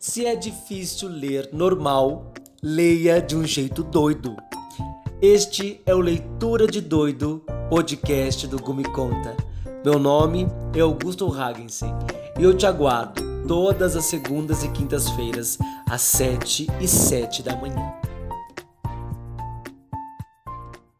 Se é difícil ler normal, leia de um jeito doido. Este é o Leitura de Doido, podcast do Gumi Conta. Meu nome é Augusto Hagensen e eu te aguardo todas as segundas e quintas-feiras, às sete e sete da manhã.